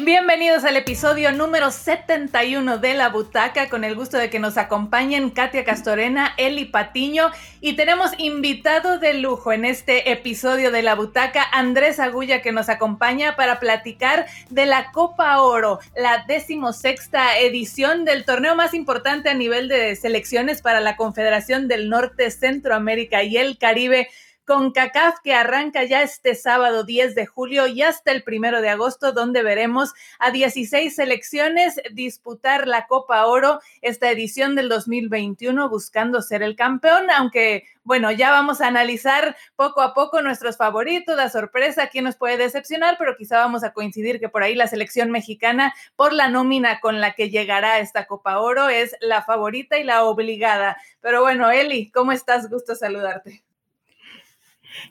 Bienvenidos al episodio número 71 de La Butaca, con el gusto de que nos acompañen Katia Castorena, Eli Patiño y tenemos invitado de lujo en este episodio de La Butaca, Andrés Agulla, que nos acompaña para platicar de la Copa Oro, la decimosexta edición del torneo más importante a nivel de selecciones para la Confederación del Norte, Centroamérica y el Caribe con CACAF que arranca ya este sábado 10 de julio y hasta el primero de agosto, donde veremos a 16 selecciones disputar la Copa Oro, esta edición del 2021, buscando ser el campeón, aunque bueno, ya vamos a analizar poco a poco nuestros favoritos, la sorpresa, quién nos puede decepcionar, pero quizá vamos a coincidir que por ahí la selección mexicana, por la nómina con la que llegará esta Copa Oro, es la favorita y la obligada. Pero bueno, Eli, ¿cómo estás? Gusto saludarte.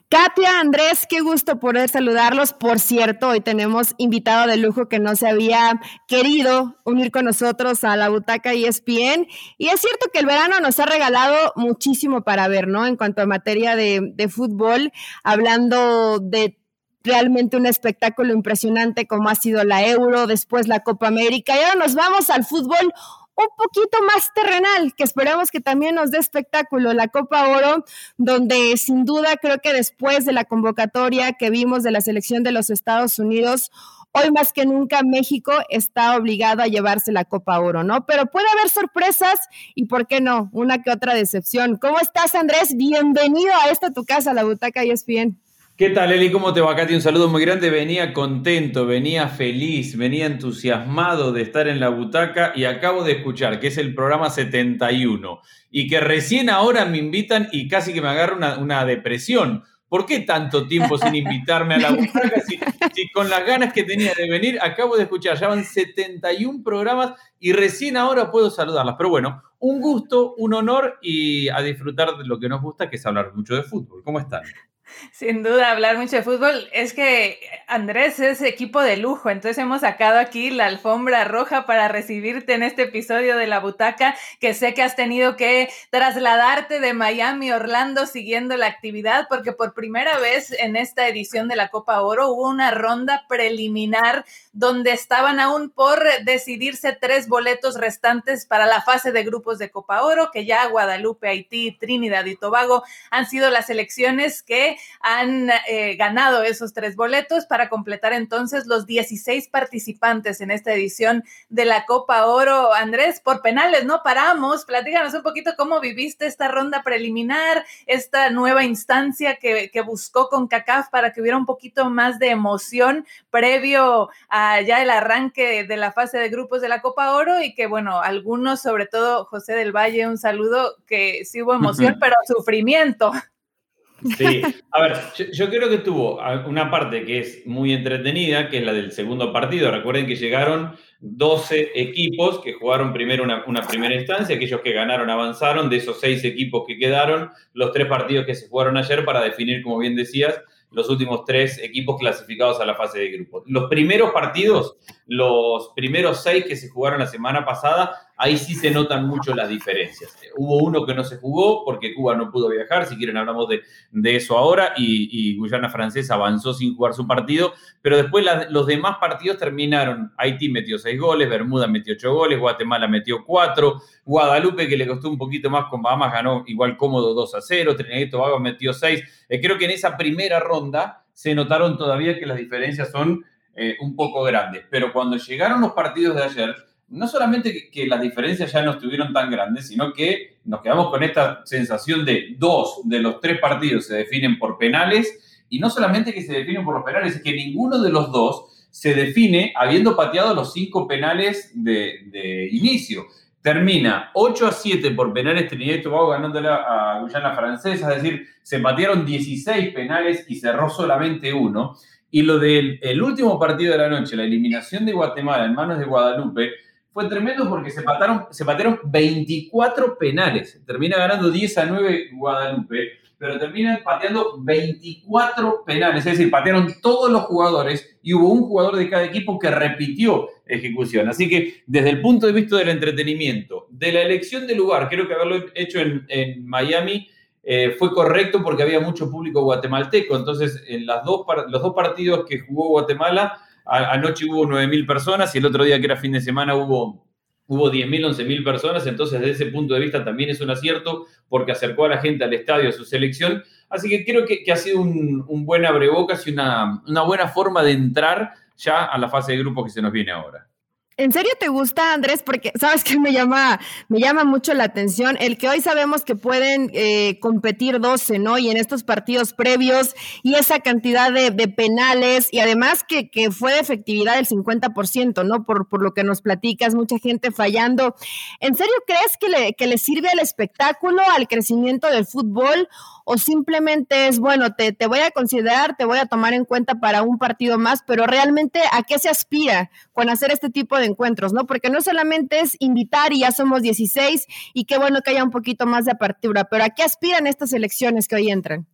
Katia, Andrés, qué gusto poder saludarlos. Por cierto, hoy tenemos invitado de lujo que no se había querido unir con nosotros a la butaca ESPN. Y es cierto que el verano nos ha regalado muchísimo para ver, ¿no? En cuanto a materia de, de fútbol, hablando de realmente un espectáculo impresionante como ha sido la Euro, después la Copa América. Y ahora nos vamos al fútbol un poquito más terrenal, que esperamos que también nos dé espectáculo, la Copa Oro, donde sin duda creo que después de la convocatoria que vimos de la selección de los Estados Unidos, hoy más que nunca México está obligado a llevarse la Copa Oro, ¿no? Pero puede haber sorpresas y, ¿por qué no? Una que otra decepción. ¿Cómo estás, Andrés? Bienvenido a esta tu casa, la Butaca y bien. ¿Qué tal, Eli? ¿Cómo te va, Katy? Un saludo muy grande. Venía contento, venía feliz, venía entusiasmado de estar en la butaca y acabo de escuchar que es el programa 71 y que recién ahora me invitan y casi que me agarra una, una depresión. ¿Por qué tanto tiempo sin invitarme a la butaca? Si, si, con las ganas que tenía de venir, acabo de escuchar, ya van 71 programas y recién ahora puedo saludarlas. Pero bueno, un gusto, un honor y a disfrutar de lo que nos gusta, que es hablar mucho de fútbol. ¿Cómo están? Sin duda, hablar mucho de fútbol. Es que Andrés es equipo de lujo, entonces hemos sacado aquí la alfombra roja para recibirte en este episodio de La Butaca, que sé que has tenido que trasladarte de Miami Orlando siguiendo la actividad, porque por primera vez en esta edición de la Copa Oro hubo una ronda preliminar donde estaban aún por decidirse tres boletos restantes para la fase de grupos de Copa Oro, que ya Guadalupe, Haití, Trinidad y Tobago han sido las selecciones que han eh, ganado esos tres boletos para completar entonces los 16 participantes en esta edición de la Copa Oro. Andrés, por penales, ¿no? Paramos, platícanos un poquito cómo viviste esta ronda preliminar, esta nueva instancia que, que buscó con CACAF para que hubiera un poquito más de emoción previo a ya el arranque de la fase de grupos de la Copa Oro y que, bueno, algunos, sobre todo José del Valle, un saludo, que sí hubo emoción, pero sufrimiento. Sí, a ver, yo, creo que tuvo una parte que es muy entretenida, que es la del segundo partido. Recuerden que llegaron 12 equipos que jugaron primero una, una, primera instancia, aquellos que ganaron avanzaron, de esos seis equipos que quedaron, los tres partidos que se jugaron ayer para definir, como bien decías, los últimos tres equipos clasificados a la fase de grupos. Los primeros partidos, los primeros seis que se jugaron la semana pasada, ahí sí se notan mucho las diferencias. Hubo uno que no se jugó porque Cuba no pudo viajar, si quieren hablamos de, eso ahora, y, Guyana Francesa avanzó sin jugar su partido, pero después los demás partidos terminaron, Haití metió seis goles, Bermuda metió ocho goles, Guatemala metió cuatro, Guadalupe que le costó un poquito más con Bahamas ganó igual cómodo 2 a 0, Trinidad y Tobago metió seis. Eh, creo que en esa primera ronda se notaron todavía que las diferencias son eh, un poco grandes, pero cuando llegaron los partidos de ayer, no solamente que, las diferencias ya no estuvieron tan grandes, sino que nos quedamos con esta sensación de dos de los tres partidos se definen por penales, y no solamente que se definen por los penales, es que ninguno de los dos se define habiendo pateado los cinco penales de, inicio. Termina 8 a 7 por penales Trinidad y Tobago ganándole a Guyana Francesa, es decir, se patearon 16 penales y cerró solamente uno. Y lo del el último partido de la noche, la eliminación de Guatemala en manos de Guadalupe, fue tremendo porque se patearon, se 24 penales. Termina ganando 10 a 9 Guadalupe, pero termina pateando 24 penales. Es decir, patearon todos los jugadores y hubo un jugador de cada equipo que repitió ejecución. Así que desde el punto de vista del entretenimiento, de la elección de lugar, creo que haberlo hecho en, en Miami eh, fue correcto porque había mucho público guatemalteco. Entonces, en las dos, los dos partidos que jugó Guatemala, anoche hubo 9.000 personas y el otro día que era fin de semana hubo hubo 10.000, 11.000 personas, entonces desde ese punto de vista también es un acierto porque acercó a la gente al estadio a su selección. Así que creo que, ha sido un, buen abrebocas y una, una buena forma de entrar ya a la fase de grupo que se nos viene ahora. ¿En serio te gusta, Andrés? Porque sabes que me llama, me llama mucho la atención el que hoy sabemos que pueden eh, competir 12, ¿no? Y en estos partidos previos y esa cantidad de, penales y además que, fue de efectividad del 50%, ¿no? Por, por lo que nos platicas, mucha gente fallando. ¿En serio crees que le, que le sirve al espectáculo, al crecimiento del fútbol? O simplemente es, bueno, te, te, voy a considerar, te voy a tomar en cuenta para un partido más, pero realmente a qué se aspira con hacer este tipo de encuentros, ¿no? Porque no solamente es invitar y ya somos 16 y qué bueno que haya un poquito más de apertura, pero a qué aspiran estas elecciones que hoy entran.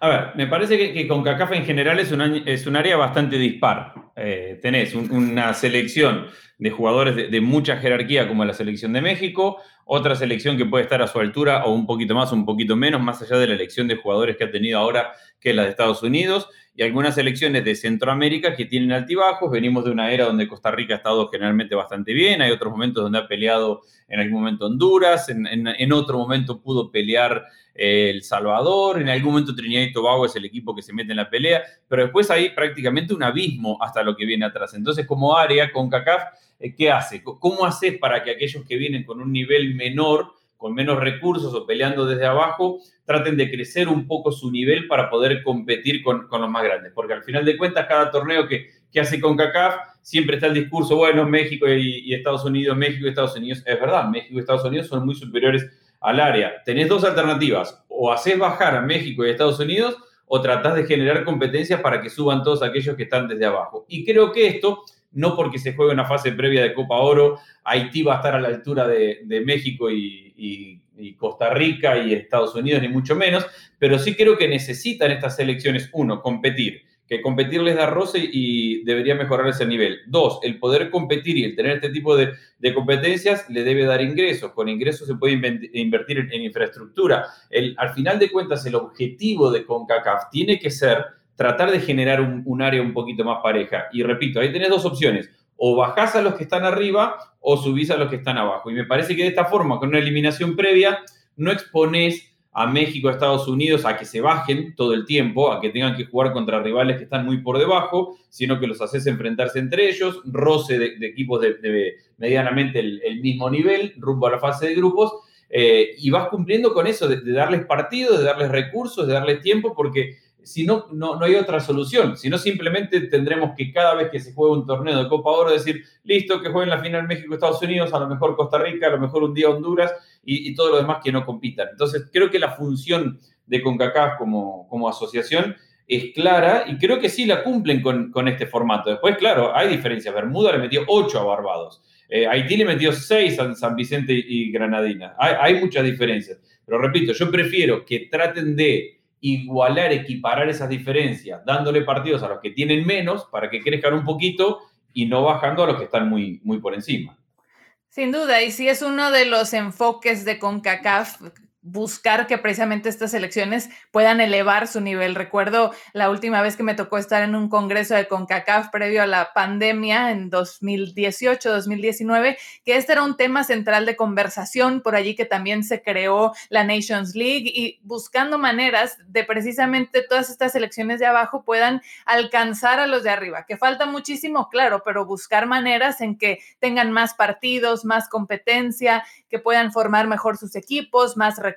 A ver, me parece que, con CACAF en general es un, es un área bastante dispar. Eh, tenés una selección de jugadores de, mucha jerarquía como la selección de México, otra selección que puede estar a su altura o un poquito más un poquito menos, más allá de la elección de jugadores que ha tenido ahora, que la de Estados Unidos, y algunas selecciones de Centroamérica que tienen altibajos. Venimos de una era donde Costa Rica ha estado generalmente bastante bien, hay otros momentos donde ha peleado en algún momento Honduras, en, otro momento pudo pelear eh, El Salvador, en algún momento Trinidad y Tobago es el equipo que se mete en la pelea, pero después hay prácticamente un abismo hasta lo que viene atrás. Entonces, como área, con CACAF, eh, ¿qué hace? ¿Cómo hace para que aquellos que vienen con un nivel menor, con menos recursos o peleando desde abajo, traten de crecer un poco su nivel para poder competir con, los más grandes. Porque al final de cuentas, cada torneo que, que hace con CACAF, siempre está el discurso, bueno, México y, Estados Unidos, México y Estados Unidos. Es verdad, México y Estados Unidos son muy superiores al área. Tenés dos alternativas, o haces bajar a México y Estados Unidos, o tratás de generar competencias para que suban todos aquellos que están desde abajo. Y creo que esto, no porque se juegue una fase previa de Copa Oro, Haití va a estar a la altura de, México y Costa Rica y Estados Unidos, ni mucho menos, pero sí creo que necesitan estas selecciones, uno, competir, que competir les da roce y debería mejorar ese nivel. Dos, el poder competir y el tener este tipo de, competencias le debe dar ingresos. Con ingresos se puede invertir en, infraestructura. Al final de cuentas, el objetivo de CONCACAF tiene que ser tratar de generar un, área un poquito más pareja. Y repito, ahí tenés dos opciones o bajás a los que están arriba o subís a los que están abajo. Y me parece que de esta forma, con una eliminación previa, no exponés a México, a Estados Unidos a que se bajen todo el tiempo, a que tengan que jugar contra rivales que están muy por debajo, sino que los haces enfrentarse entre ellos, roce de, equipos de, medianamente el, mismo nivel, rumbo a la fase de grupos, eh, y vas cumpliendo con eso, de, darles partidos, de darles recursos, de darles tiempo, porque si no, no, hay otra solución. Si no, simplemente tendremos que cada vez que se juegue un torneo de Copa Oro decir, listo, que jueguen la final México-Estados Unidos, a lo mejor Costa Rica, a lo mejor un día Honduras y, todo lo demás que no compitan. Entonces, creo que la función de CONCACAF como, como asociación es clara y creo que sí la cumplen con, este formato. Después, claro, hay diferencias. Bermuda le metió 8 a Barbados. Eh, Haití le metió 6 a San Vicente y Granadina. Hay, hay muchas diferencias. Pero repito, yo prefiero que traten de igualar, equiparar esas diferencias, dándole partidos a los que tienen menos para que crezcan un poquito y no bajando a los que están muy, muy por encima. Sin duda, y si es uno de los enfoques de CONCACAF buscar que precisamente estas elecciones puedan elevar su nivel. Recuerdo la última vez que me tocó estar en un congreso de CONCACAF previo a la pandemia en 2018, 2019, que este era un tema central de conversación, por allí que también se creó la Nations League y buscando maneras de precisamente todas estas elecciones de abajo puedan alcanzar a los de arriba, que falta muchísimo, claro, pero buscar maneras en que tengan más partidos, más competencia, que puedan formar mejor sus equipos, más recursos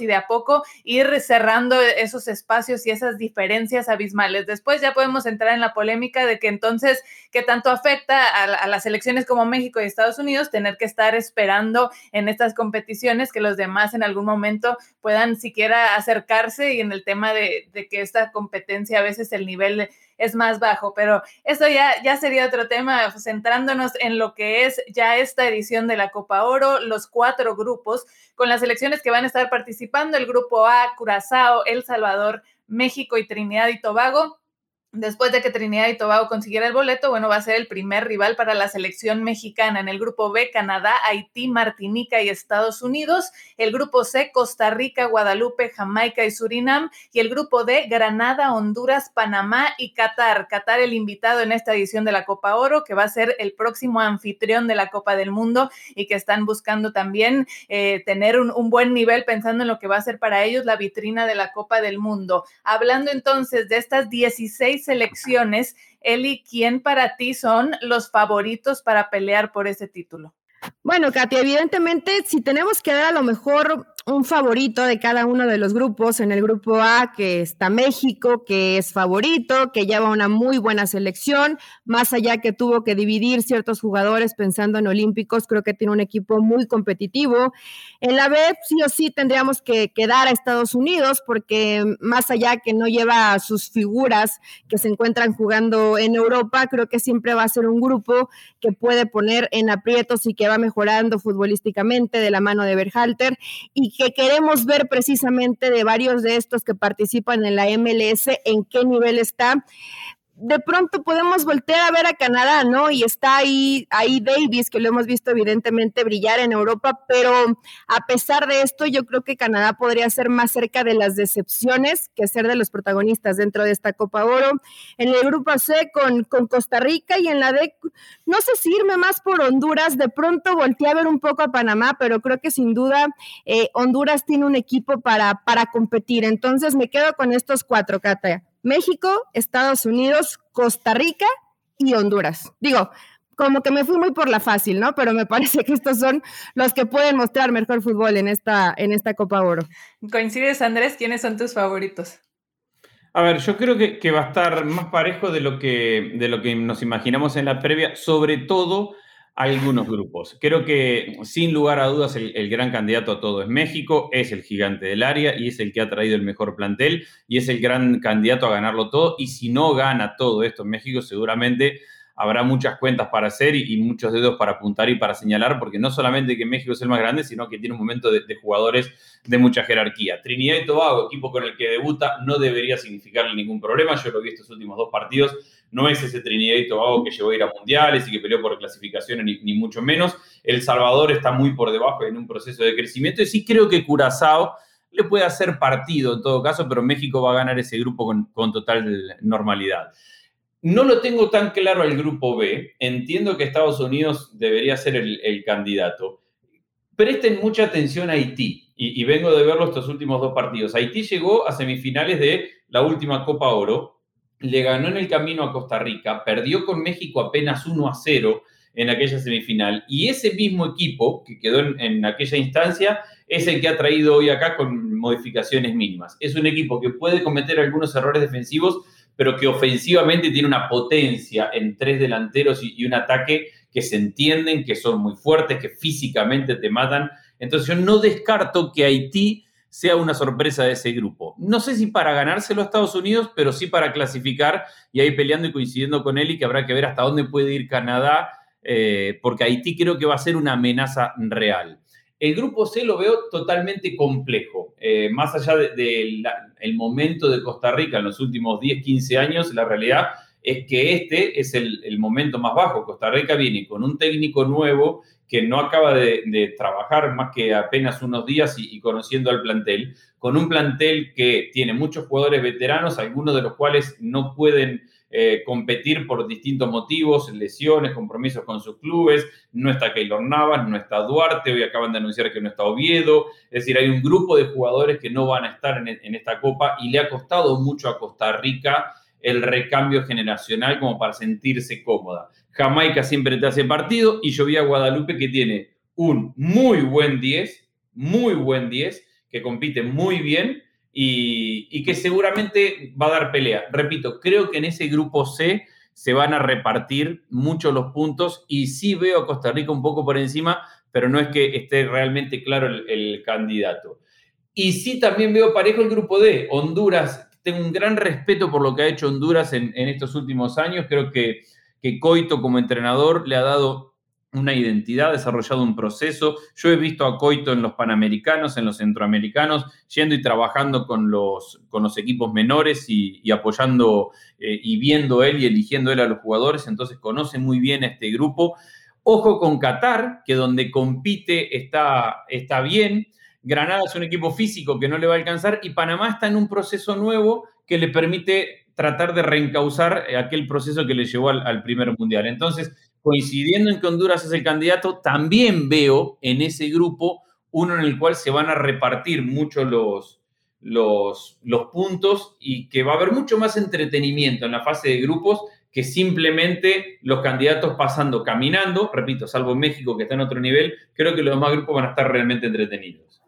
y de a poco ir cerrando esos espacios y esas diferencias abismales. Después ya podemos entrar en la polémica de que entonces, ¿qué tanto afecta a, las elecciones como México y Estados Unidos tener que estar esperando en estas competiciones que los demás en algún momento puedan siquiera acercarse y en el tema de, de que esta competencia a veces el nivel es más bajo, pero eso ya, ya sería otro tema, centrándonos en lo que es ya esta edición de la Copa Oro, los cuatro grupos, con las elecciones que van a estar participando, el grupo A, Curazao, El Salvador, México y Trinidad y Tobago Después de que Trinidad y Tobago consiguiera el boleto, bueno, va a ser el primer rival para la selección mexicana. En el grupo B, Canadá, Haití, Martinica y Estados Unidos. El grupo C, Costa Rica, Guadalupe, Jamaica y Surinam. Y el grupo D, Granada, Honduras, Panamá y Qatar. Qatar el invitado en esta edición de la Copa Oro, que va a ser el próximo anfitrión de la Copa del Mundo y que están buscando también eh, tener un, un buen nivel pensando en lo que va a ser para ellos la vitrina de la Copa del Mundo. Hablando entonces de estas 16 selecciones, Eli, ¿quién para ti son los favoritos para pelear por ese título? Bueno, Katia, evidentemente, si tenemos que dar a lo mejor un favorito de cada uno de los grupos. En el grupo A, que está México, que es favorito, que lleva una muy buena selección, más allá que tuvo que dividir ciertos jugadores pensando en Olímpicos, creo que tiene un equipo muy competitivo. En la B, sí o sí tendríamos que quedar a Estados Unidos, porque más allá que no lleva a sus figuras que se encuentran jugando en Europa, creo que siempre va a ser un grupo que puede poner en aprietos y que va mejorando futbolísticamente de la mano de Berhalter y que queremos ver precisamente de varios de estos que participan en la MLS, en qué nivel está de pronto podemos voltear a ver a Canadá, ¿no? Y está ahí, ahí Davis, que lo hemos visto evidentemente brillar en Europa, pero a pesar de esto, yo creo que Canadá podría ser más cerca de las decepciones que ser de los protagonistas dentro de esta Copa Oro. En el grupo C con, Costa Rica y en la D, no sé si irme más por Honduras, de pronto volteé a ver un poco a Panamá, pero creo que sin duda eh, Honduras tiene un equipo para, para competir. Entonces me quedo con estos cuatro, Cata. México, Estados Unidos, Costa Rica y Honduras. Digo, como que me fui muy por la fácil, ¿no? Pero me parece que estos son los que pueden mostrar mejor fútbol en esta, en esta Copa Oro. ¿Coincides, Andrés? ¿Quiénes son tus favoritos? A ver, yo creo que, que, va a estar más parejo de lo, que, de lo que nos imaginamos en la previa, sobre todo algunos grupos. Creo que sin lugar a dudas el, gran candidato a todo es México, es el gigante del área y es el que ha traído el mejor plantel y es el gran candidato a ganarlo todo. Y si no gana todo esto en México, seguramente habrá muchas cuentas para hacer y, y, muchos dedos para apuntar y para señalar, porque no solamente que México es el más grande, sino que tiene un momento de, de jugadores de mucha jerarquía. Trinidad y Tobago, equipo con el que debuta, no debería significarle ningún problema. Yo lo vi estos últimos dos partidos no es ese Trinidad y Tobago que llegó a ir a mundiales y que peleó por clasificaciones, ni, mucho menos. El Salvador está muy por debajo en un proceso de crecimiento y sí creo que Curazao le puede hacer partido en todo caso, pero México va a ganar ese grupo con, total normalidad. No lo tengo tan claro al grupo B. Entiendo que Estados Unidos debería ser el, el candidato. Presten mucha atención a Haití. Y, y, vengo de verlo estos últimos dos partidos. Haití llegó a semifinales de la última Copa Oro le ganó en el camino a Costa Rica, perdió con México apenas 1 a 0 en aquella semifinal y ese mismo equipo que quedó en, aquella instancia es el que ha traído hoy acá con modificaciones mínimas. Es un equipo que puede cometer algunos errores defensivos, pero que ofensivamente tiene una potencia en tres delanteros y, y un ataque que se entienden, que son muy fuertes, que físicamente te matan. Entonces yo no descarto que Haití sea una sorpresa de ese grupo. No sé si para ganárselo a Estados Unidos, pero sí para clasificar y ahí peleando y coincidiendo con él y que habrá que ver hasta dónde puede ir Canadá, eh, porque Haití creo que va a ser una amenaza real. El grupo C lo veo totalmente complejo. Eh, más allá del de, de momento de Costa Rica en los últimos 10, 15 años, la realidad es que este es el momento más bajo. Costa Rica viene con un técnico nuevo que no acaba de, trabajar más que apenas unos días y, conociendo al plantel, con un plantel que tiene muchos jugadores veteranos, algunos de los cuales no pueden eh, competir por distintos motivos, lesiones, compromisos con sus clubes, no está Keylor Navas, no está Duarte, hoy acaban de anunciar que no está Oviedo, es decir, hay un grupo de jugadores que no van a estar en esta copa y le ha costado mucho a Costa Rica el recambio generacional como para sentirse cómoda. Jamaica siempre te hace partido y yo vi a Guadalupe que tiene un muy buen 10, muy buen 10, que compite muy bien y, que seguramente va a dar pelea. Repito, creo que en ese grupo C se van a repartir mucho los puntos y sí veo a Costa Rica un poco por encima, pero no es que esté realmente claro el, candidato. Y sí también veo parejo el grupo D. Honduras, tengo un gran respeto por lo que ha hecho Honduras en estos últimos años. Creo que que Coito como entrenador le ha dado una identidad, ha desarrollado un proceso. Yo he visto a Coito en los Panamericanos, en los Centroamericanos, yendo y trabajando con los, con los equipos menores y, apoyando eh, y viendo él y eligiendo él a los jugadores, entonces conoce muy bien a este grupo. Ojo con Qatar, que donde compite está, está bien. Granada es un equipo físico que no le va a alcanzar y Panamá está en un proceso nuevo que le permite tratar de reencauzar aquel proceso que le llevó al, al primer mundial. Entonces, coincidiendo en que Honduras es el candidato, también veo en ese grupo uno en el cual se van a repartir mucho los, los, los puntos y que va a haber mucho más entretenimiento en la fase de grupos que simplemente los candidatos pasando caminando, repito, salvo México que está en otro nivel, creo que los demás grupos van a estar realmente entretenidos.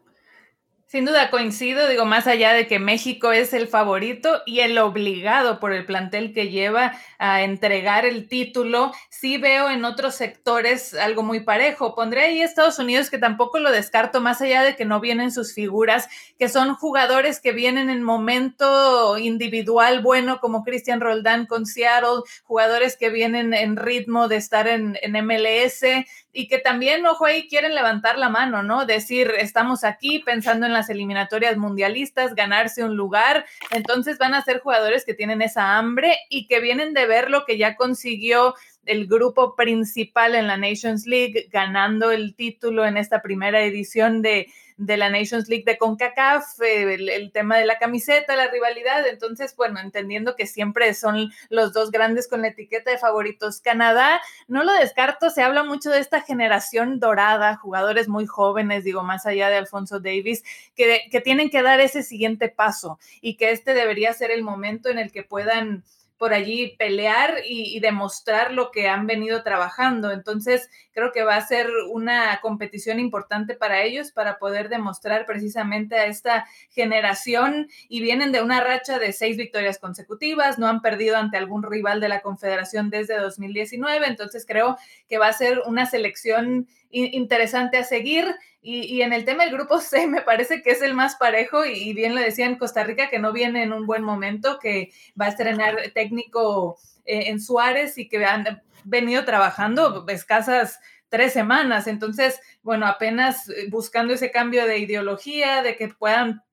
Sin duda coincido, digo, más allá de que México es el favorito y el obligado por el plantel que lleva a entregar el título, sí veo en otros sectores algo muy parejo. Pondré ahí Estados Unidos que tampoco lo descarto, más allá de que no vienen sus figuras, que son jugadores que vienen en momento individual bueno, como Cristian Roldán con Seattle, jugadores que vienen en ritmo de estar en, en MLS y que también, ojo ahí, quieren levantar la mano, ¿no? Decir, estamos aquí pensando en las eliminatorias mundialistas, ganarse un lugar, entonces van a ser jugadores que tienen esa hambre y que vienen de ver lo que ya consiguió el grupo principal en la Nations League, ganando el título en esta primera edición de, de la Nations League de CONCACAF, eh, el, tema de la camiseta, la rivalidad. Entonces, bueno, entendiendo que siempre son los dos grandes con la etiqueta de favoritos. Canadá, no lo descarto, se habla mucho de esta generación dorada, jugadores muy jóvenes, digo, más allá de Alfonso Davis, que, que tienen que dar ese siguiente paso y que este debería ser el momento en el que puedan por allí pelear y, demostrar lo que han venido trabajando. Entonces, creo que va a ser una competición importante para ellos para poder demostrar precisamente a esta generación y vienen de una racha de seis victorias consecutivas, no han perdido ante algún rival de la Confederación desde 2019, entonces creo que va a ser una selección interesante a seguir. Y, en el tema del grupo C, me parece que es el más parejo y, bien lo decía en Costa Rica, que no viene en un buen momento, que va a estrenar técnico eh, en Suárez y que han venido trabajando escasas tres semanas. Entonces, bueno, apenas eh, buscando ese cambio de ideología, de que puedan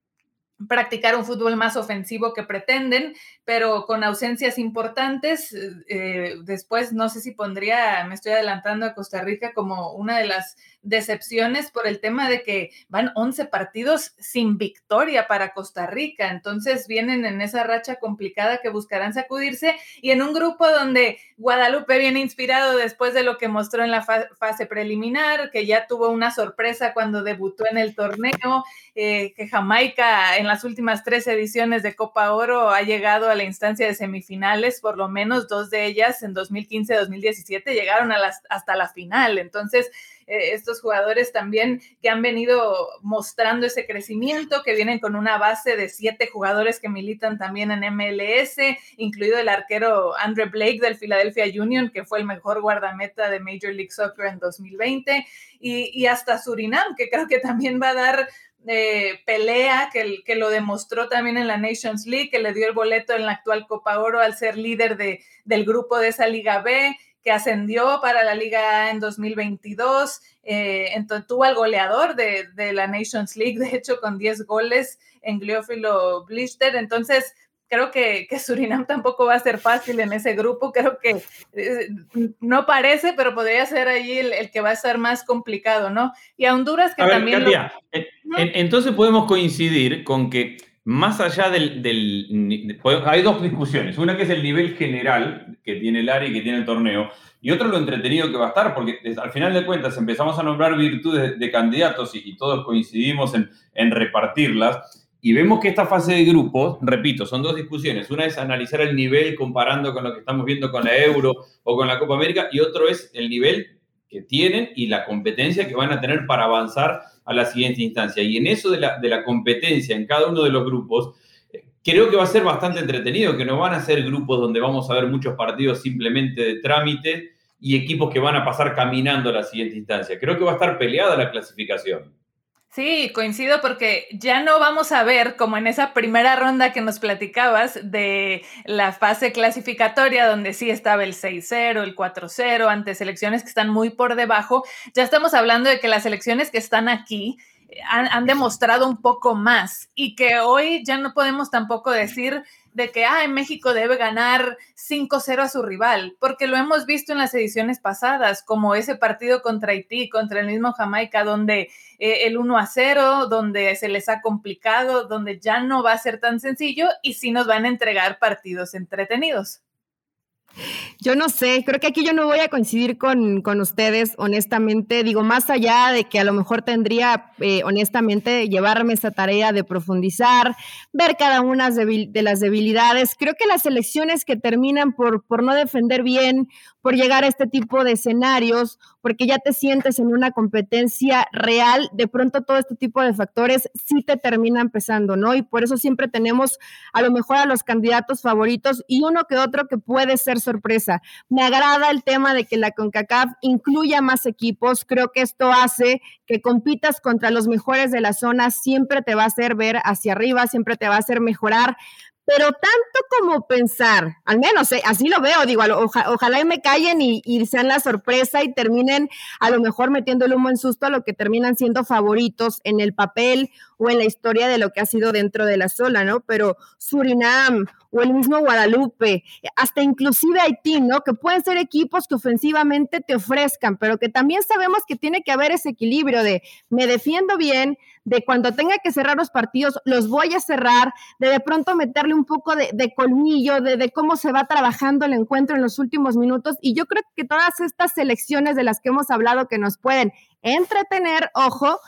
practicar un fútbol más ofensivo que pretenden, pero con ausencias importantes. Eh, después, no sé si pondría, me estoy adelantando a Costa Rica como una de las decepciones por el tema de que van 11 partidos sin victoria para Costa Rica. Entonces vienen en esa racha complicada que buscarán sacudirse y en un grupo donde Guadalupe viene inspirado después de lo que mostró en la fase preliminar, que ya tuvo una sorpresa cuando debutó en el torneo, eh, que Jamaica en las últimas tres ediciones de Copa Oro ha llegado a la instancia de semifinales, por lo menos dos de ellas en 2015-2017 llegaron a las, hasta la final. Entonces, eh, estos jugadores también que han venido mostrando ese crecimiento, que vienen con una base de siete jugadores que militan también en MLS, incluido el arquero Andre Blake del Philadelphia Union, que fue el mejor guardameta de Major League Soccer en 2020, y, y hasta Surinam, que creo que también va a dar eh, pelea que, que, lo demostró también en la Nations League, que le dio el boleto en la actual Copa Oro al ser líder de, del grupo de esa Liga B, que ascendió para la Liga A en 2022. Eh, entonces tuvo al goleador de, la Nations League, de hecho, con 10 goles en Gliófilo Blister. Entonces, creo que, Surinam tampoco va a ser fácil en ese grupo. Creo que eh, no parece, pero podría ser ahí el, que va a ser más complicado, ¿no? Y a Honduras que también... entonces podemos coincidir con que más allá del, Hay dos discusiones. Una que es el nivel general que tiene el área y que tiene el torneo. Y otro lo entretenido que va a estar, porque al final de cuentas empezamos a nombrar virtudes de, candidatos y, todos coincidimos en, en repartirlas. Y vemos que esta fase de grupos, repito, son dos discusiones. Una es analizar el nivel comparando con lo que estamos viendo con la Euro o con la Copa América. Y otro es el nivel que tienen y la competencia que van a tener para avanzar a la siguiente instancia. Y en eso de la, de la competencia en cada uno de los grupos, creo que va a ser bastante entretenido, que no van a ser grupos donde vamos a ver muchos partidos simplemente de trámite y equipos que van a pasar caminando a la siguiente instancia. Creo que va a estar peleada la clasificación. Sí, coincido porque ya no vamos a ver como en esa primera ronda que nos platicabas de la fase clasificatoria donde sí estaba el 6-0, el 4-0 ante selecciones que están muy por debajo. Ya estamos hablando de que las selecciones que están aquí han, han demostrado un poco más y que hoy ya no podemos tampoco decir de que ah, en México debe ganar 5-0 a su rival, porque lo hemos visto en las ediciones pasadas, como ese partido contra Haití, contra el mismo Jamaica, donde eh, el 1 0, donde se les ha complicado, donde ya no va a ser tan sencillo y sí nos van a entregar partidos entretenidos. Yo no sé, creo que aquí yo no voy a coincidir con, ustedes, honestamente. Digo, más allá de que a lo mejor tendría, eh, honestamente, llevarme esa tarea de profundizar, ver cada una de las debilidades. Creo que las elecciones que terminan por, por no defender bien, por llegar a este tipo de escenarios, porque ya te sientes en una competencia real, de pronto todo este tipo de factores sí te terminan pesando, ¿no? Y por eso siempre tenemos a lo mejor a los candidatos favoritos y uno que otro que puede ser sorpresa. Me agrada el tema de que la CONCACAF incluya más equipos, creo que esto hace que compitas contra los mejores de la zona, siempre te va a hacer ver hacia arriba, siempre te va a hacer mejorar, pero tanto como pensar, al menos eh, así lo veo, digo, ojalá y me callen y, y, sean la sorpresa y terminen a lo mejor metiendo el humo en susto a lo que terminan siendo favoritos en el papel o en la historia de lo que ha sido dentro de la sola, ¿no? Pero Surinam o el mismo Guadalupe, hasta inclusive Haití, ¿no? Que pueden ser equipos que ofensivamente te ofrezcan, pero que también sabemos que tiene que haber ese equilibrio de me defiendo bien, de cuando tenga que cerrar los partidos, los voy a cerrar, de de pronto meterle un poco de, colmillo, de, de, cómo se va trabajando el encuentro en los últimos minutos. Y yo creo que todas estas selecciones de las que hemos hablado que nos pueden entretener, ojo,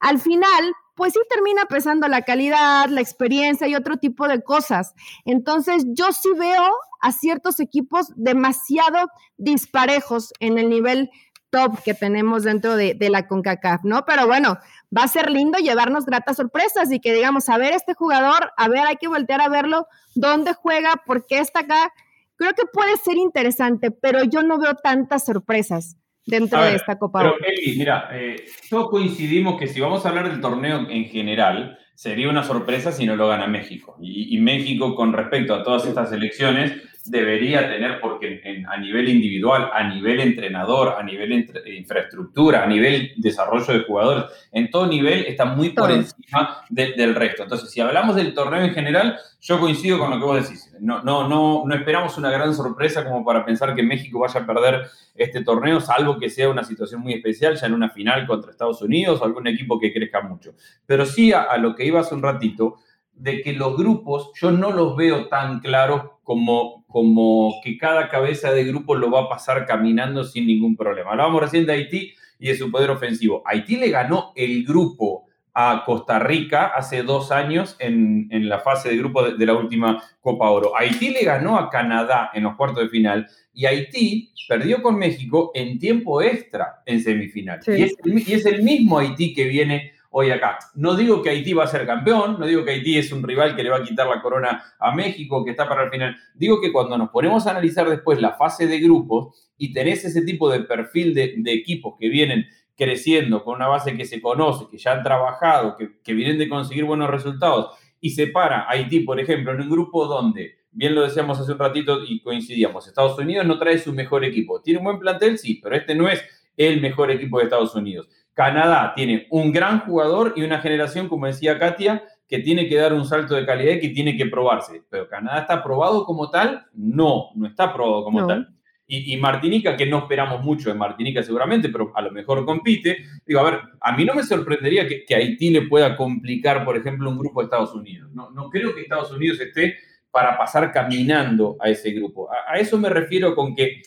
al final pues sí termina pesando la calidad, la experiencia y otro tipo de cosas. Entonces, yo sí veo a ciertos equipos demasiado disparejos en el nivel top que tenemos dentro de, la CONCACAF, ¿no? Pero bueno, va a ser lindo llevarnos gratas sorpresas y que digamos, a ver este jugador, a ver, hay que voltear a verlo, dónde juega, por qué está acá. Creo que puede ser interesante, pero yo no veo tantas sorpresas dentro de esta Copa Pero, Eli, mira, eh, todos coincidimos que si vamos a hablar del torneo en general, sería una sorpresa si no lo gana México. Y, y México, con respecto a todas estas elecciones, debería tener, porque a nivel individual, a nivel entrenador, a nivel infraestructura, a nivel desarrollo de jugadores, en todo nivel está muy por encima del resto. Entonces, si hablamos del torneo en general, yo coincido con lo que vos decís. No, no, no, no esperamos una gran sorpresa como para pensar que México vaya a perder este torneo, salvo que sea una situación muy especial, ya en una final contra Estados Unidos o algún equipo que crezca mucho. Pero sí a, a lo que iba hace un ratito, de que los grupos yo no los veo tan claros como, como que cada cabeza de grupo lo va a pasar caminando sin ningún problema. Hablábamos recién de Haití y de su poder ofensivo. Haití le ganó el grupo a Costa Rica hace dos años en, la fase de grupo de, la última Copa Oro. Haití le ganó a Canadá en los cuartos de final y Haití perdió con México en tiempo extra en semifinal. Y, es, y es el mismo Haití que viene hoy acá. No digo que Haití va a ser campeón, no digo que Haití es un rival que le va a quitar la corona a México, que está para el final. Digo que cuando nos ponemos a analizar después la fase de grupos y tenés ese tipo de perfil de, equipos que vienen creciendo con una base que se conoce, que ya han trabajado, que, que vienen de conseguir buenos resultados, y se para Haití, por ejemplo, en un grupo donde, bien lo decíamos hace un ratito y coincidíamos, Estados Unidos no trae su mejor equipo. Tiene un buen plantel, sí, pero este no es el mejor equipo de Estados Unidos. Canadá tiene un gran jugador y una generación, como decía Katia, que tiene que dar un salto de calidad y que tiene que probarse. Pero Canadá está probado como tal, no, no está probado como tal. Y, Martinica, que no esperamos mucho de Martinica seguramente, pero a lo mejor compite. Digo, a ver, a mí no me sorprendería que, Haití le pueda complicar, por ejemplo, un grupo de Estados Unidos. No, no creo que Estados Unidos esté para pasar caminando a ese grupo. a eso me refiero con que,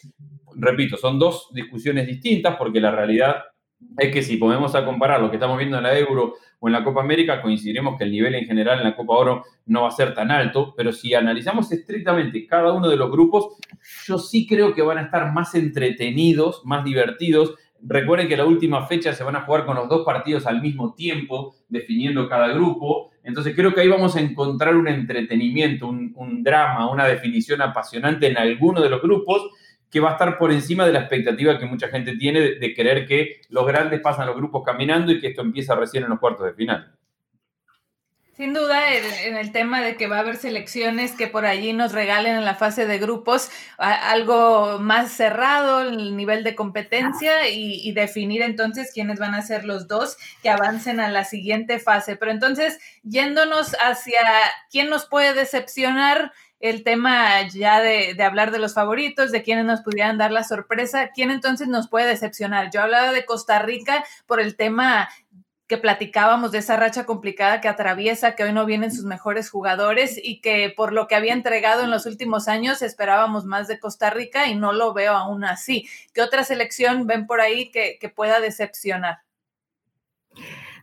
repito, son dos discusiones distintas porque la realidad es que si ponemos a comparar lo que estamos viendo en la Euro o en la Copa América, coincidiremos que el nivel en general en la Copa Oro no va a ser tan alto, pero si analizamos estrictamente cada uno de los grupos, yo sí creo que van a estar más entretenidos, más divertidos. Recuerden que la última fecha se van a jugar con los dos partidos al mismo tiempo, definiendo cada grupo. Entonces creo que ahí vamos a encontrar un entretenimiento, un drama, una definición apasionante en alguno de los grupos que va a estar por encima de la expectativa que mucha gente tiene de, de creer que los grandes pasan los grupos caminando y que esto empieza recién en los cuartos de final. Sin duda, en, el tema de que va a haber selecciones que por allí nos regalen en la fase de grupos algo más cerrado, el nivel de competencia y, definir entonces quiénes van a ser los dos que avancen a la siguiente fase. Pero entonces, yéndonos hacia quién nos puede decepcionar, el tema ya de, hablar de los favoritos, de quiénes nos pudieran dar la sorpresa, ¿quién entonces nos puede decepcionar? Yo hablaba de Costa Rica por el tema que platicábamos de esa racha complicada que atraviesa, que hoy no vienen sus mejores jugadores y que por lo que había entregado en los últimos años esperábamos más de Costa Rica y no lo veo aún así. ¿Qué otra selección ven por ahí que, que pueda decepcionar?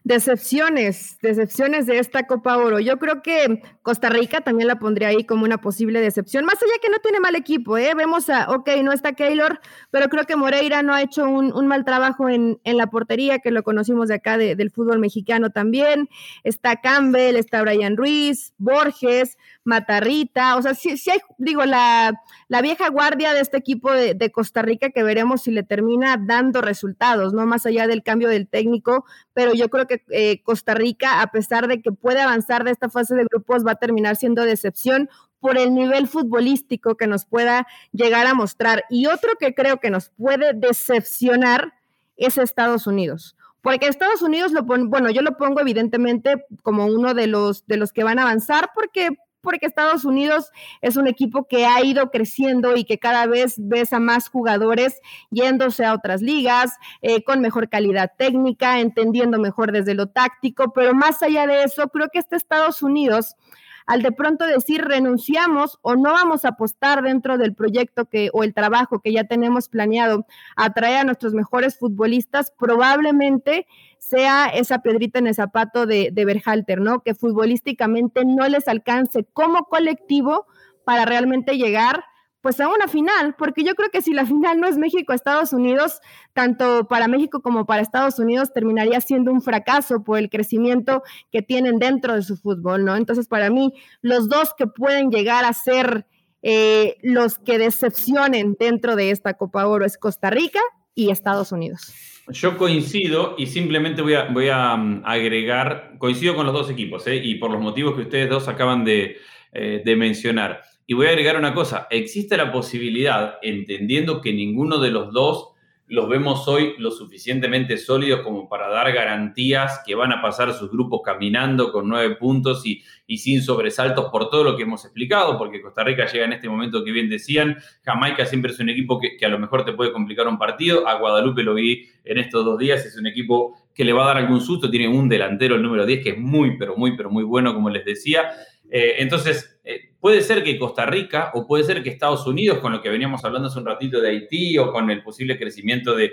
Decepciones, decepciones de esta Copa Oro. Yo creo que Costa Rica también la pondría ahí como una posible decepción, más allá que no tiene mal equipo, ¿eh? Vemos a, ok, no está Keylor, pero creo que Moreira no ha hecho un, mal trabajo en, la portería, que lo conocimos de acá del fútbol mexicano también. Está Campbell, está Brian Ruiz, Borges, Matarrita, o sea, sí, hay, digo, la, la, vieja guardia de este equipo de, Costa Rica que veremos si le termina dando resultados, ¿no? Más allá del cambio del técnico, pero yo creo que eh, Costa Rica, a pesar de que puede avanzar de esta fase de grupos, va a terminar siendo decepción por el nivel futbolístico que nos pueda llegar a mostrar. Y otro que creo que nos puede decepcionar es Estados Unidos. Porque Estados Unidos lo pone, bueno, yo lo pongo evidentemente como uno de los, de los que van a avanzar porque porque Estados Unidos es un equipo que ha ido creciendo y que cada vez ves a más jugadores yéndose a otras ligas, eh, con mejor calidad técnica, entendiendo mejor desde lo táctico, pero más allá de eso, creo que este Estados Unidos al de pronto decir renunciamos o no vamos a apostar dentro del proyecto que o el trabajo que ya tenemos planeado a traer a nuestros mejores futbolistas, probablemente sea esa piedrita en el zapato de, de Berhalter, ¿no? Que futbolísticamente no les alcance como colectivo para realmente llegar pues a una final, porque yo creo que si la final no es México-Estados Unidos, tanto para México como para Estados Unidos terminaría siendo un fracaso por el crecimiento que tienen dentro de su fútbol, ¿no? Entonces, para mí, los dos que pueden llegar a ser eh, los que decepcionen dentro de esta Copa Oro es Costa Rica y Estados Unidos. Yo coincido y simplemente voy a, a mm, agregar, coincido con los dos equipos, ¿eh? y por los motivos que ustedes dos acaban de, eh, de mencionar. Y voy a agregar una cosa, existe la posibilidad, entendiendo que ninguno de los dos los vemos hoy lo suficientemente sólidos como para dar garantías que van a pasar sus grupos caminando con nueve puntos y, sin sobresaltos por todo lo que hemos explicado, porque Costa Rica llega en este momento que bien decían, Jamaica siempre es un equipo que, a lo mejor te puede complicar un partido, a Guadalupe lo vi en estos dos días, es un equipo que le va a dar algún susto, tiene un delantero, el número 10, que es muy, pero muy, pero muy bueno, como les decía, eh, entonces, eh, puede ser que Costa Rica o puede ser que Estados Unidos, con lo que veníamos hablando hace un ratito de Haití o con el posible crecimiento de,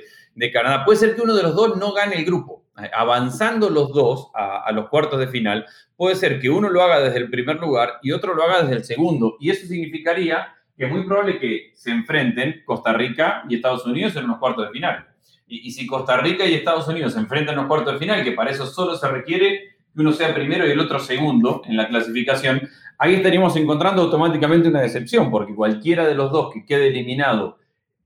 Canadá, puede ser que uno de los dos no gane el grupo. Eh, avanzando los dos a, los cuartos de final, puede ser que uno lo haga desde el primer lugar y otro lo haga desde el segundo. Y eso significaría que es muy probable que se enfrenten Costa Rica y Estados Unidos en los cuartos de final. Y, y si Costa Rica y Estados Unidos se enfrentan en los cuartos de final, que para eso solo se requiere que uno sea primero y el otro segundo en la clasificación, ahí estaríamos encontrando automáticamente una decepción, porque cualquiera de los dos que quede eliminado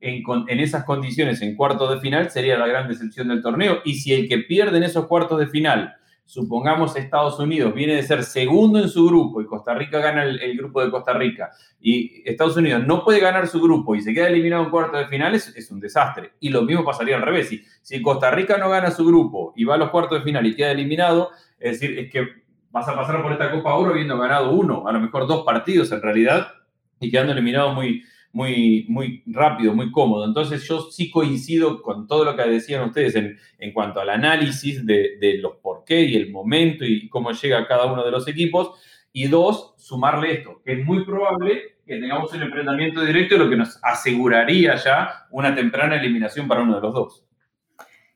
en, esas condiciones en cuartos de final sería la gran decepción del torneo. Y si el que pierde en esos cuartos de final, supongamos Estados Unidos, viene de ser segundo en su grupo y Costa Rica gana el, grupo de Costa Rica, y Estados Unidos no puede ganar su grupo y se queda eliminado en cuartos de final, es, es un desastre. Y lo mismo pasaría al revés. Si, si Costa Rica no gana su grupo y va a los cuartos de final y queda eliminado, es decir, es que vas a pasar por esta Copa Oro habiendo ganado uno, a lo mejor dos partidos en realidad, y quedando eliminado muy, muy, muy rápido, muy cómodo. Entonces yo sí coincido con todo lo que decían ustedes en, en cuanto al análisis de, de, los por qué y el momento y cómo llega cada uno de los equipos. Y dos, sumarle esto, que es muy probable que tengamos un enfrentamiento directo, lo que nos aseguraría ya una temprana eliminación para uno de los dos.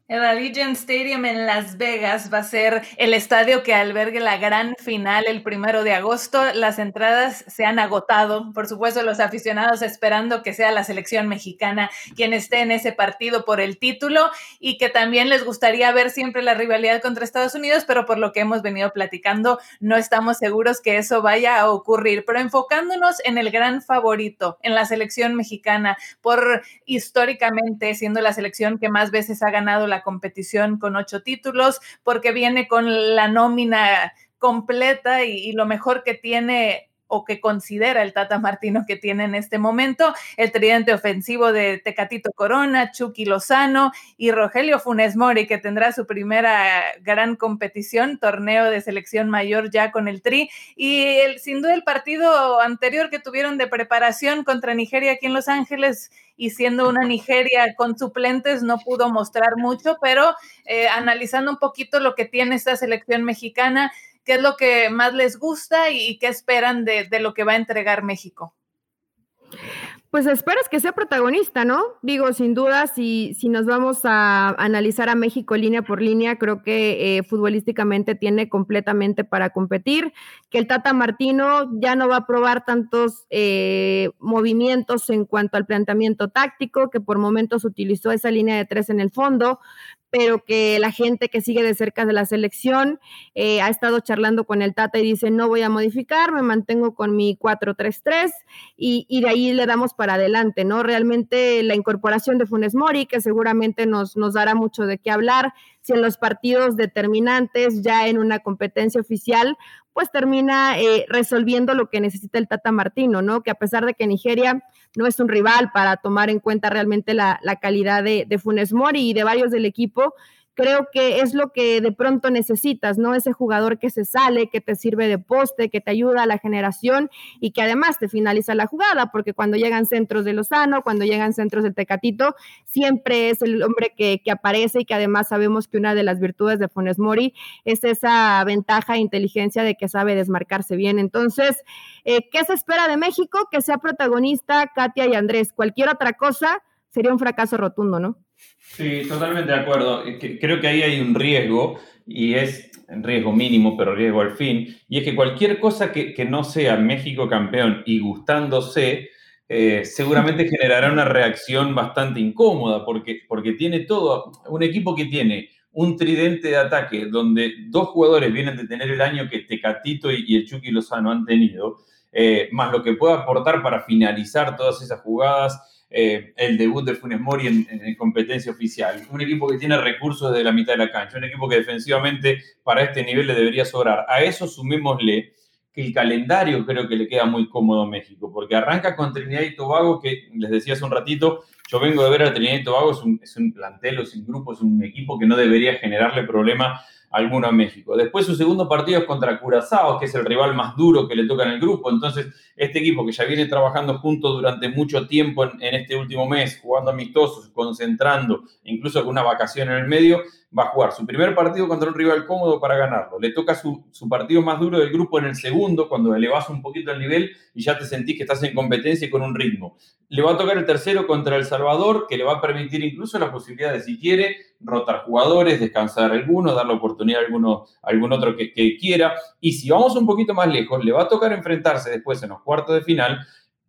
El Allegiant Stadium en Las Vegas va a ser el estadio que albergue la gran final el primero de agosto. Las entradas se han agotado. Por supuesto, los aficionados esperando que sea la selección mexicana quien esté en ese partido por el título y que también les gustaría ver siempre la rivalidad contra Estados Unidos, pero por lo que hemos venido platicando, no estamos seguros que eso vaya a ocurrir. Pero enfocándonos en el gran favorito, en la selección mexicana, por históricamente siendo la selección que más veces ha ganado la competición con ocho títulos, porque viene con la nómina completa y, lo mejor que tiene o que considera el Tata Martino que tiene en este momento, el tridente ofensivo de Tecatito Corona, Chucky Lozano y Rogelio Funes Mori, que tendrá su primera gran competición, torneo de selección mayor ya con el Tri. Y el, sin duda el partido anterior que tuvieron de preparación contra Nigeria aquí en Los Ángeles y siendo una Nigeria con suplentes no pudo mostrar mucho, pero eh, analizando un poquito lo que tiene esta selección mexicana, qué es lo que más les gusta y qué esperan de, lo que va a entregar México. Pues esperas que sea protagonista, ¿no? Digo, sin duda, si, si nos vamos a analizar a México línea por línea, creo que eh, futbolísticamente tiene completamente para competir, que el Tata Martino ya no va a probar tantos eh, movimientos en cuanto al planteamiento táctico, que por momentos utilizó esa línea de tres en el fondo, pero que la gente que sigue de cerca de la selección eh, ha estado charlando con el Tata y dice, no voy a modificar, me mantengo con mi 4-3-3 y, y, de ahí le damos para adelante, ¿no? Realmente la incorporación de Funes Mori, que seguramente nos, nos dará mucho de qué hablar, si en los partidos determinantes, ya en una competencia oficial, pues termina eh, resolviendo lo que necesita el Tata Martino, ¿no? Que a pesar de que Nigeria no es un rival para tomar en cuenta realmente la, calidad de, de Funes Mori y de varios del equipo, creo que es lo que de pronto necesitas, ¿no? Ese jugador que se sale, que te sirve de poste, que te ayuda a la generación y que además te finaliza la jugada, porque cuando llegan centros de Lozano, cuando llegan centros del Tecatito, siempre es el hombre que, aparece y que además sabemos que una de las virtudes de Funes Mori es esa ventaja e inteligencia de que sabe desmarcarse bien. Entonces, eh, ¿qué se espera de México? Que sea protagonista Katia y Andrés. Cualquier otra cosa sería un fracaso rotundo, ¿no? Sí, totalmente de acuerdo. Creo que ahí hay un riesgo y es un riesgo mínimo, pero riesgo al fin. Y es que cualquier cosa que, no sea México campeón y gustándose, eh, seguramente generará una reacción bastante incómoda porque, porque tiene todo, un equipo que tiene un tridente de ataque donde dos jugadores vienen de tener el año que Tecatito y, el Chucky Lozano han tenido, eh, más lo que puede aportar para finalizar todas esas jugadas eh, el debut de Funes Mori en, competencia oficial. Un equipo que tiene recursos desde la mitad de la cancha, un equipo que defensivamente para este nivel le debería sobrar. A eso sumémosle que el calendario creo que le queda muy cómodo a México, porque arranca con Trinidad y Tobago, que les decía hace un ratito, yo vengo de ver a Trinidad y Tobago, es un, es un plantel, es un grupo, es un equipo que no debería generarle problema alguno a México. Después su segundo partido es contra Curazao, que es el rival más duro que le toca en el grupo. Entonces, este equipo que ya viene trabajando junto durante mucho tiempo en, este último mes, jugando amistosos, concentrando, incluso con una vacación en el medio, va a jugar su primer partido contra un rival cómodo para ganarlo. Le toca su, su, partido más duro del grupo en el segundo, cuando elevas un poquito el nivel y ya te sentís que estás en competencia y con un ritmo. Le va a tocar el tercero contra El Salvador, que le va a permitir incluso la posibilidad de, si quiere, rotar jugadores, descansar alguno, dar la oportunidad a alguno, algún otro que, que quiera. Y si vamos un poquito más lejos, le va a tocar enfrentarse después en los cuartos de final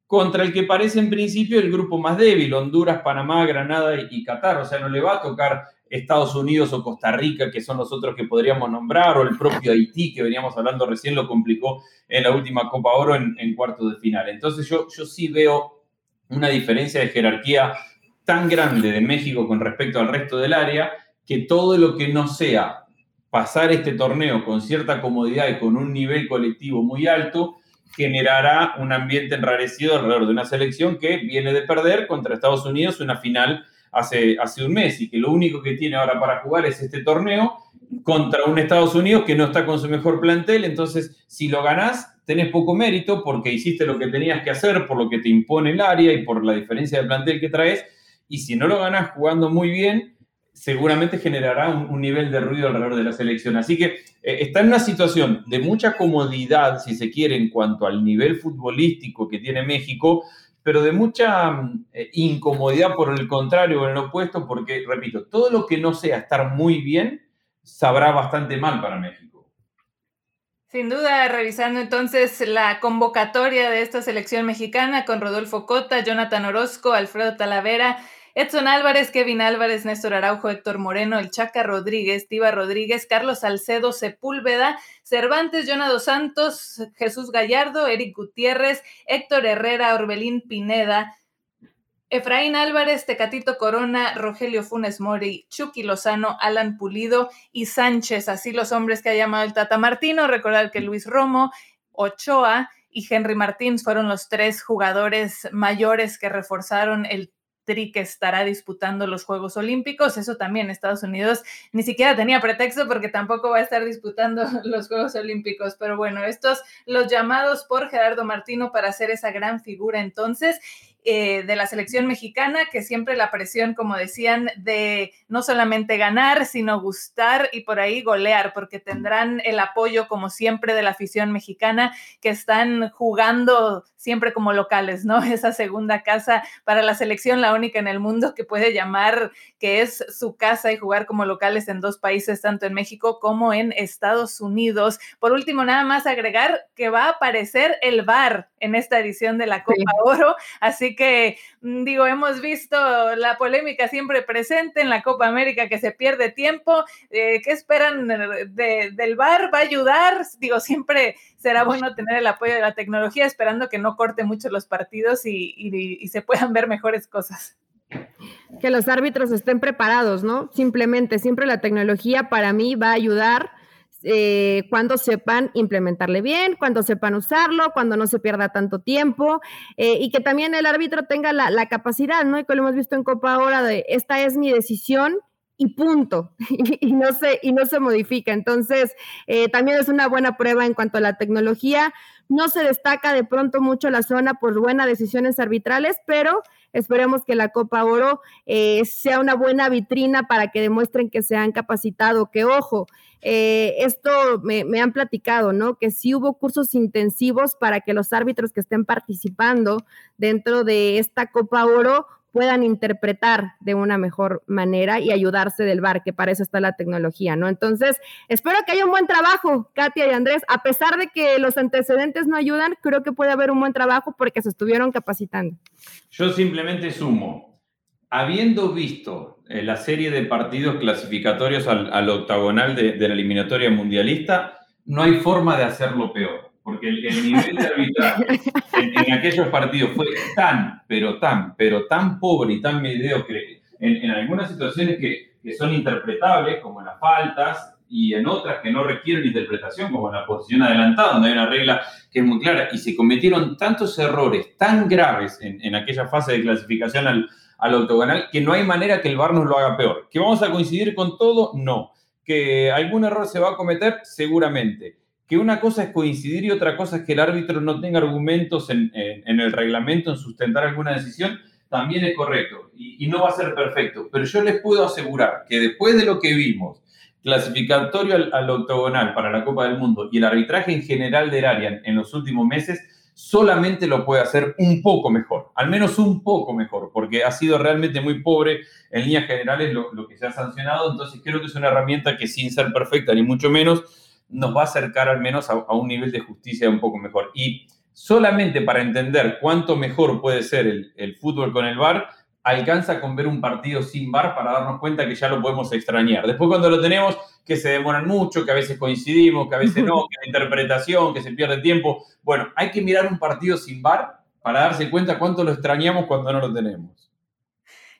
contra el que parece en principio el grupo más débil, Honduras, Panamá, Granada y, Qatar. O sea, no le va a tocar Estados Unidos o Costa Rica, que son los otros que podríamos nombrar, o el propio Haití, que veníamos hablando recién, lo complicó en la última Copa Oro en, cuartos de final. Entonces yo, yo sí veo una diferencia de jerarquía tan grande de México con respecto al resto del área, que todo lo que no sea pasar este torneo con cierta comodidad y con un nivel colectivo muy alto, generará un ambiente enrarecido alrededor de una selección que viene de perder contra Estados Unidos una final hace, hace un mes y que lo único que tiene ahora para jugar es este torneo contra un Estados Unidos que no está con su mejor plantel. Entonces, si lo ganás, tenés poco mérito porque hiciste lo que tenías que hacer, por lo que te impone el área y por la diferencia de plantel que traes. Y si no lo ganás jugando muy bien, seguramente generará un, nivel de ruido alrededor de la selección. Así que eh, está en una situación de mucha comodidad, si se quiere, en cuanto al nivel futbolístico que tiene México, pero de mucha eh, incomodidad por el contrario, o en el opuesto, porque, repito, todo lo que no sea estar muy bien, sabrá bastante mal para México. Sin duda, revisando entonces la convocatoria de esta selección mexicana con Rodolfo Cota, Jonathan Orozco, Alfredo Talavera, Edson Álvarez, Kevin Álvarez, Néstor Araujo, Héctor Moreno, El Chaca Rodríguez, Tiva Rodríguez, Carlos Salcedo Sepúlveda, Cervantes, Jonado Santos, Jesús Gallardo, Eric Gutiérrez, Héctor Herrera, Orbelín Pineda, Efraín Álvarez, Tecatito Corona, Rogelio Funes Mori, Chucky Lozano, Alan Pulido y Sánchez, así los hombres que ha llamado el Tata Martino. Recordar que Luis Romo, Ochoa y Henry Martín fueron los tres jugadores mayores que reforzaron el que estará disputando los Juegos Olímpicos. Eso también Estados Unidos ni siquiera tenía pretexto porque tampoco va a estar disputando los Juegos Olímpicos. Pero bueno, estos los llamados por Gerardo Martino para hacer esa gran figura entonces. Eh, de la selección mexicana, que siempre la presión, como decían, de no solamente ganar, sino gustar y por ahí golear, porque tendrán el apoyo, como siempre, de la afición mexicana, que están jugando siempre como locales, ¿no? Esa segunda casa para la selección, la única en el mundo que puede llamar que es su casa y jugar como locales en dos países, tanto en México como en Estados Unidos. Por último, nada más agregar que va a aparecer el VAR en esta edición de la Copa Oro, así que mm, digo, hemos visto la polémica siempre presente en la Copa América que se pierde tiempo. Eh, ¿Qué esperan del VAR? ¿Va a ayudar? Digo, siempre será bueno tener el apoyo de la tecnología, esperando que no corte mucho los partidos y, se puedan ver mejores cosas. Que los árbitros estén preparados, ¿no? Simplemente, siempre la tecnología para mí va a ayudar eh, cuando sepan implementarle bien, cuando sepan usarlo, cuando no se pierda tanto tiempo eh, y que también el árbitro tenga la, capacidad, ¿no? Y que lo hemos visto en Copa ahora de esta es mi decisión y punto, y, no, se, y no se modifica. Entonces, eh, también es una buena prueba en cuanto a la tecnología. No se destaca de pronto mucho la zona por buenas decisiones arbitrales, pero esperemos que la Copa Oro eh, sea una buena vitrina para que demuestren que se han capacitado, que ojo, eh, esto me, me, han platicado, ¿no? Que sí hubo cursos intensivos para que los árbitros que estén participando dentro de esta Copa Oro puedan interpretar de una mejor manera y ayudarse del bar, que para eso está la tecnología, ¿no? Entonces, espero que haya un buen trabajo, Katia y Andrés, a pesar de que los antecedentes no ayudan, creo que puede haber un buen trabajo porque se estuvieron capacitando. Yo simplemente sumo, habiendo visto eh, la serie de partidos clasificatorios al, octagonal de, de la eliminatoria mundialista, no hay forma de hacerlo peor porque el, nivel de arbitraje en, aquellos partidos fue tan, pero tan, pero tan pobre y tan mediocre en, algunas situaciones que, que, son interpretables, como en las faltas, y en otras que no requieren interpretación, como en la posición adelantada, donde hay una regla que es muy clara, y se cometieron tantos errores tan graves en, en aquella fase de clasificación al, al octogonal que no hay manera que el VAR nos lo haga peor. ¿Que vamos a coincidir con todo? No. ¿Que algún error se va a cometer? Seguramente que una cosa es coincidir y otra cosa es que el árbitro no tenga argumentos en, el reglamento en sustentar alguna decisión, también es correcto y, no va a ser perfecto. Pero yo les puedo asegurar que después de lo que vimos, clasificatorio al, octogonal para la Copa del Mundo y el arbitraje en general del área en los últimos meses, solamente lo puede hacer un poco mejor, al menos un poco mejor, porque ha sido realmente muy pobre en líneas generales lo, lo que se ha sancionado. Entonces creo que es una herramienta que sin ser perfecta ni mucho menos, nos va a acercar al menos a, un nivel de justicia un poco mejor. Y solamente para entender cuánto mejor puede ser el, fútbol con el VAR, alcanza con ver un partido sin VAR para darnos cuenta que ya lo podemos extrañar. Después cuando lo tenemos, que se demoran mucho, que a veces coincidimos, que a veces no, que la interpretación, que se pierde tiempo. Bueno, hay que mirar un partido sin VAR para darse cuenta cuánto lo extrañamos cuando no lo tenemos.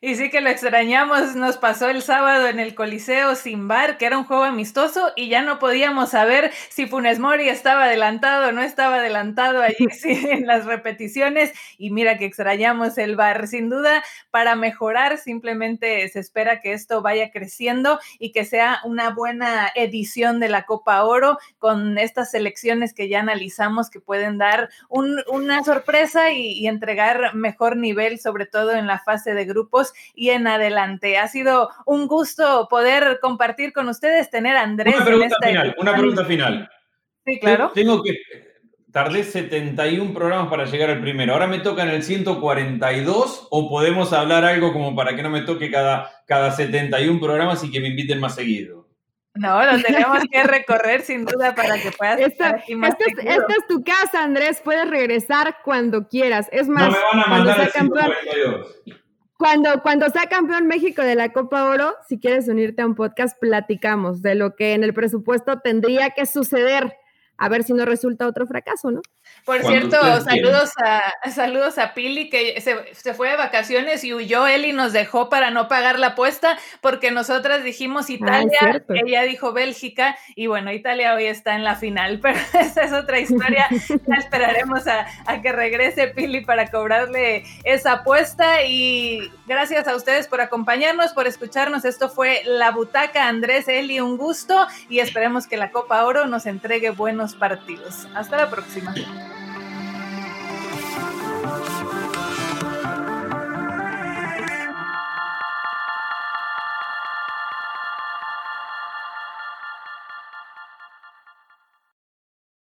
Y sí que lo extrañamos, nos pasó el sábado en el Coliseo sin bar, que era un juego amistoso y ya no podíamos saber si Funes Mori estaba adelantado o no estaba adelantado allí en las repeticiones y mira que extrañamos el bar. Sin duda, para mejorar simplemente se espera que esto vaya creciendo y que sea una buena edición de la Copa Oro con estas selecciones que ya analizamos que pueden dar una sorpresa y entregar mejor nivel, sobre todo en la fase de grupos y en adelante. Ha sido un gusto poder compartir con ustedes, tener a Andrés. Una pregunta final, una pregunta final. Sí, claro. Tengo que, tardé 71 programas para llegar al primero. Ahora me toca en el 142 o podemos hablar algo como para que no me toque cada, cada 71 programas y que me inviten más seguido. No, lo tenemos que recorrer sin duda para que puedas esta, estar aquí más esta, es, esta es tu casa, Andrés. Puedes regresar cuando quieras. Es más, no me van a mandar el 142. Cuando, cuando sea campeón México de la Copa Oro, si quieres unirte a un podcast, platicamos de lo que en el presupuesto tendría que suceder a ver si no resulta otro fracaso, ¿no? Por cierto, saludos a, saludos a Pili, que se, fue de vacaciones y huyó él y nos dejó para no pagar la apuesta, porque nosotras dijimos ah, Italia, ella dijo Bélgica, y bueno, Italia hoy está en la final, pero esa es otra historia. ya esperaremos a, a que regrese Pili para cobrarle esa apuesta. Y gracias a ustedes por acompañarnos, por escucharnos. Esto fue La Butaca, Andrés, Eli, un gusto, y esperemos que la Copa Oro nos entregue buenos partidos. Hasta la próxima.